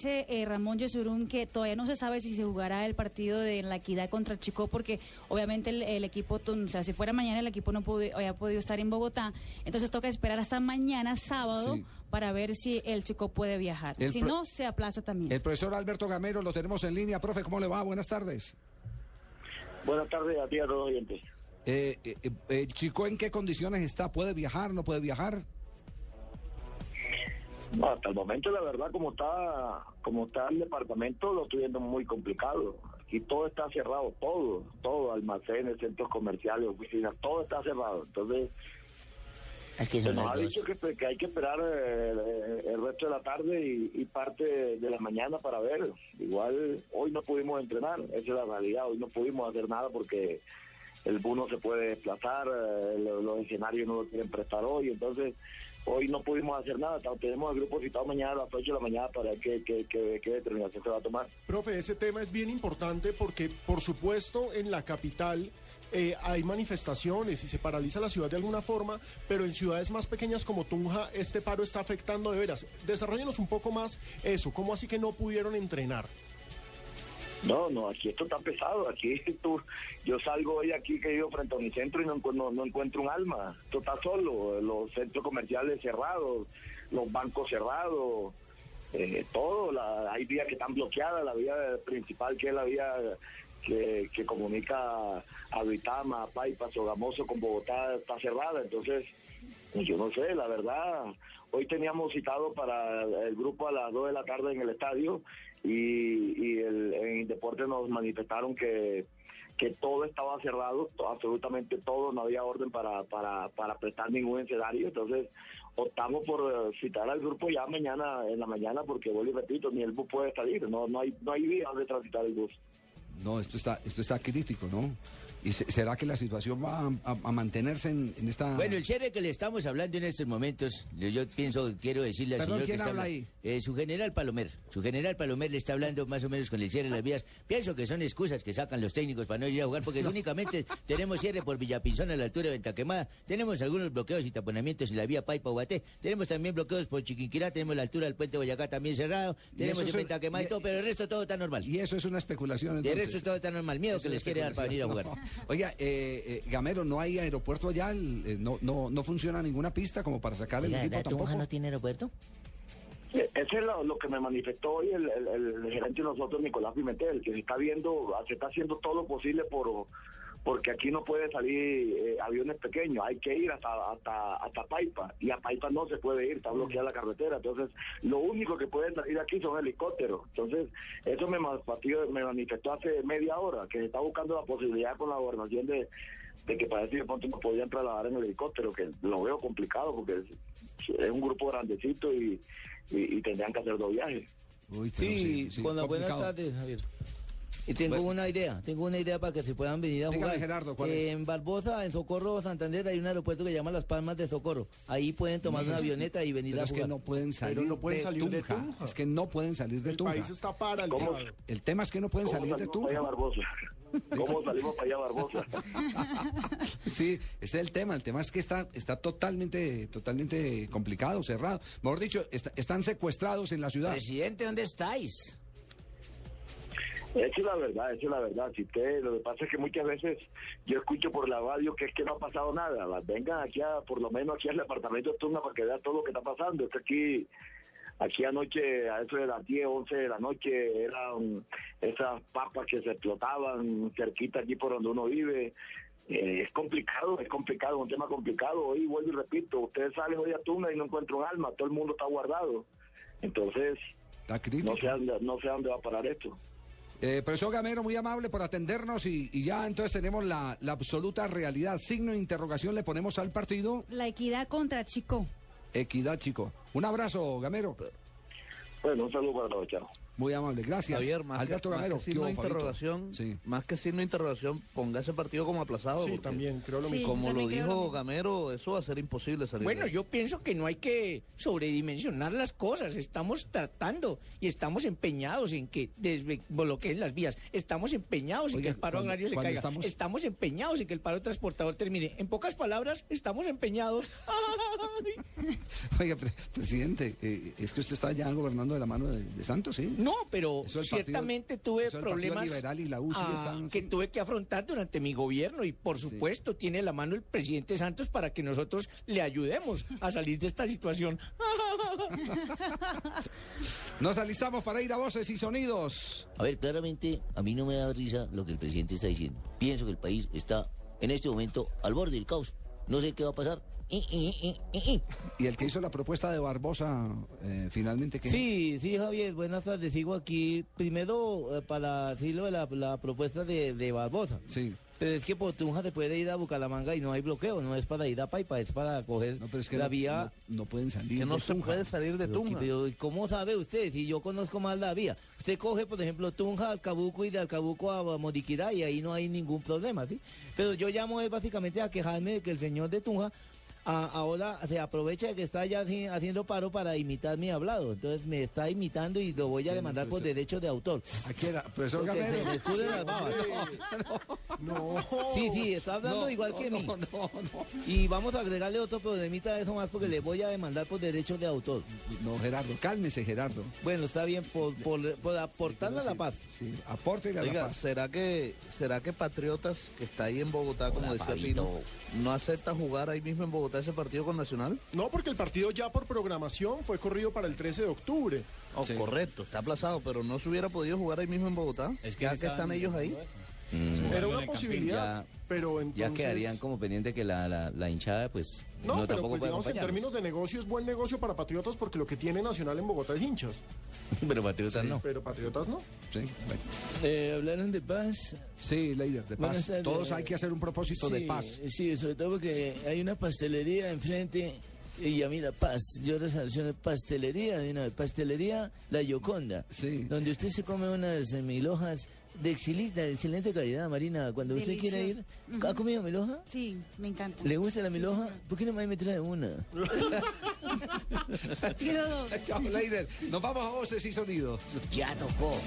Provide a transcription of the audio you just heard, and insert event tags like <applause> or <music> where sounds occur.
Dice eh, Ramón Yesurún que todavía no se sabe si se jugará el partido de la equidad contra el Chico porque obviamente el, el equipo, o sea, si fuera mañana el equipo no pudo- había podido estar en Bogotá, entonces toca esperar hasta mañana sábado Sí. para ver si el Chico puede viajar. El si no, se aplaza también. El profesor Alberto Gamero lo tenemos en línea. Profe, ¿cómo le va? Buenas tardes. Buenas tardes a ti y a todos los oyentes. Eh, eh, eh, ¿El chico en qué condiciones está? ¿Puede viajar? ¿No puede viajar? No, hasta el momento, la verdad, como está como está el departamento, lo estoy viendo muy complicado. Aquí todo está cerrado, todo, todo, almacenes, centros comerciales, oficinas, todo está cerrado. Entonces, Es que se nos ha dicho que, que hay que esperar eh, el resto de la tarde y, y parte de la mañana para ver. Igual hoy no pudimos entrenar, esa es la realidad, hoy no pudimos hacer nada porque el bus no se puede desplazar, eh, lo- los escenarios no lo quieren prestar hoy, entonces hoy no pudimos hacer nada, tenemos el grupo citado mañana a las 8 de la mañana para ver qué, qué, qué- qué determinación se va a tomar. Profe, ese tema es bien importante porque, por supuesto, en la capital eh, hay manifestaciones y se paraliza la ciudad de alguna forma, pero en ciudades más pequeñas como Tunja este paro está afectando de veras. Desarrollenos un poco más eso, ¿cómo así que no pudieron entrenar? No, no, aquí esto está pesado. Aquí <laughs> tú, yo salgo hoy aquí que vivo frente a mi centro y no, no, no encuentro un alma. Esto está solo. Los centros comerciales cerrados, los bancos cerrados, eh, todo. La, hay vías que están bloqueadas. La vía principal, que es la vía que, comunica a Duitama, a Paipa, Sogamoso con Bogotá, está cerrada. Entonces, yo no sé, la verdad. Hoy teníamos citado para el grupo a las 2 de la tarde en el estadio y, y el, en Deporte nos manifestaron que, que todo estaba cerrado, absolutamente todo, no había orden para, para, para prestar ningún escenario. Entonces optamos por eh, citar al grupo ya mañana, en la mañana, porque vuelvo y repito, ni el bus puede salir, no, no hay, no hay vía donde transitar el bus. No, esto está, esto está crítico, ¿no? ¿Y se- será que la situación va a, a- a mantenerse en, en esta... Bueno, el cierre que le estamos hablando en estos momentos, yo, yo pienso, quiero decirle al Perdón, señor que ¿quién está habla ahí? eh, su general Palomer, su general Palomer le está hablando más o menos con el cierre de las vías. Pienso que son excusas que sacan los técnicos para no ir a jugar, porque <laughs> únicamente tenemos cierre por Villapinzón a la altura de Ventaquemada, tenemos algunos bloqueos y taponamientos en la vía Paipa Guaté, tenemos también bloqueos por Chiquinquirá, tenemos la altura del puente Boyacá también cerrado, tenemos en Ventaquemada y y- todo, pero el resto todo está normal. Y eso es una especulación, entonces. Resto todo está normal, miedo Es que les quiere dar para venir a jugar. No. <laughs> Oiga, eh, eh, Gamero, ¿no hay aeropuerto allá? El- eh, no, no, ¿No funciona ninguna pista como para sacar el equipo ¿verdad, Tunja tampoco? no tiene aeropuerto? Eh, Ese es lo, lo que me manifestó hoy el, el- el gerente de nosotros, Nicolás Pimentel, que se está viendo, se está haciendo todo lo posible por porque aquí no puede salir eh, aviones pequeños, hay que ir hasta, hasta hasta Paipa, y a Paipa no se puede ir, está bloqueada la carretera, entonces lo único que puede salir aquí son helicópteros, entonces eso me, manifestó- me manifestó hace media hora, que se está buscando la posibilidad con la gobernación de, de que parece que de pronto nos podían trasladar en helicóptero, que lo veo complicado porque es, es un grupo grandecito y, y, y tendrían que hacer dos viajes. Uy, Sí, sí, con las buenas tardes, Javier. Y tengo Bueno. una idea, tengo una idea para que se puedan venir a Dígame, jugar. Gerardo, ¿cuál Eh, es? En Barbosa, en Socorro, Santander, hay un aeropuerto que se llama Las Palmas de Socorro. Ahí pueden tomar una avioneta y venir a es que jugar. no pueden salir, no pueden de, salir de Tunja. Es que no pueden salir de El Tunja. país está paralizado. ¿Cómo? El tema es que no pueden ¿Cómo salir de salimos para allá, Tunja. Barbosa? ¿Cómo salimos para allá, Barbosa? <laughs> Sí, ese es el tema. El tema es que está, está totalmente, totalmente complicado, cerrado. Mejor dicho, está- están secuestrados en la ciudad. Presidente, ¿dónde estáis? Esa es la verdad, esa es la verdad. Si usted, lo que pasa es que muchas veces yo escucho por la radio que es que no ha pasado nada. Vengan aquí, a, por lo menos aquí al departamento de Tunga para que vea todo lo que está pasando. Es que aquí, aquí anoche, a eso de las 10, 11 de la noche, eran esas papas que se explotaban cerquita aquí por donde uno vive. Eh, es complicado, es complicado, es un tema complicado. Hoy vuelvo y repito, ustedes salen hoy a Tunga y no encuentran un alma, todo el mundo está guardado. Entonces, no sé, no sé a dónde va a parar esto. Eh, profesor Gamero, muy amable por atendernos y, y ya entonces tenemos la, la absoluta realidad. Signo de interrogación le ponemos al partido. La equidad contra Chico. Equidad, chico. Un abrazo, Gamero. Bueno, un saludo para todos, chao. Muy amable, gracias. Javier, más, que, Alberto más Gamero, que ¿qué signo hubo, de Fabito? interrogación, Sí. más que signo de interrogación, ponga ese partido como aplazado. Sí, también, creo lo Sí. mismo. Como lo dijo. Gamero, eso va a ser imposible salir. Bueno, yo pienso que no hay que sobredimensionar las cosas. Estamos tratando y estamos empeñados en que desbloqueen las vías. Estamos empeñados en que el paro cuando- agrario se caiga. estamos- Estamos... empeñados en que el paro transportador termine. En pocas palabras, estamos empeñados. <laughs> Oiga, pre- presidente, eh, es que usted está ya gobernando de la mano de, de Santos, ¿sí? No, pero Eso el partido- ciertamente tuve eso problemas Liberal y la U sí ah, están, que sí. tuve que afrontar durante mi gobierno y por supuesto tiene la mano el presidente Santos para que nosotros le ayudemos a salir de esta situación. <laughs> Nos alistamos para ir a voces y sonidos. A ver, claramente, a mí no me da risa lo que el presidente está diciendo. Pienso que el país está en este momento al borde del caos. No sé qué va a pasar. Y, el que hizo la propuesta de Barbosa, eh, finalmente, que Sí, sí, Javier, buenas tardes. Sigo aquí primero eh, para decirlo de la, la propuesta de, de Barbosa. Sí. Pero es que por Tunja se puede ir a Bucaramanga y no hay bloqueo, no es para ir a Paipa, es para coger No, pero es que la no, vía. no, no pueden salir. que no de se Tunja. puede salir de Pero, Tunja. pero, ¿Cómo sabe usted? Si yo conozco más la vía. Usted coge, por ejemplo, Tunja, Alcabuco y de Alcabuco a Modiquirá y ahí no hay ningún problema, ¿sí? Pero yo llamo es básicamente a quejarme de que el señor de Tunja a- ahora se aprovecha de que está ya haci- haciendo paro para imitar mi hablado. Entonces me está imitando y lo voy a demandar por derechos de autor. ¿A quién? Profesor Porque se Gamero. me escurren las babas. No. Sí, sí, está hablando No, igual no, que mí. no, no, no. Y vamos a agregarle otro problemita a eso más porque le voy a demandar por derechos de autor. No, Gerardo, cálmese, Gerardo. Bueno, está bien, por, por, por aportarle a la paz. Sí, aporte a la Oiga, paz. ¿será que, ¿será que Patriotas, que está ahí en Bogotá, como decía Pino, no acepta jugar ahí mismo en Bogotá ese partido con Nacional? No, porque el partido ya por programación fue corrido para el 13 de octubre. Oh, Sí. Correcto, está aplazado, pero no se hubiera podido jugar ahí mismo en Bogotá. ya que están ellos ahí. Era una posibilidad, pero entonces... Ya quedarían como pendiente que la, la, la hinchada, pues, No, no, pero tampoco pues digamos que en términos de negocio es buen negocio para Patriotas porque lo que tiene Nacional en Bogotá es hinchas, <laughs> Pero Patriotas no. pero Patriotas no. Sí, bueno. Eh, ¿Hablaron de paz? Sí, Leider, de paz. tardes. Todos hay que hacer un propósito de Sí, paz. Sí, sobre todo porque hay una pastelería enfrente y a mí la paz. Yo relaciono pastelería, de una vez, pastelería La Yoconda. Sí. Donde usted se come unas mil hojas de excelente, de excelente calidad, Marina. Cuando usted quiere ir. ¿ha comido mil hoja? Sí, me encanta. ¿Le gusta la mil hoja? ¿Por qué no me trae una? <laughs> Pido dos. Chao, Leider. Nos vamos a voces y sonidos. Ya tocó.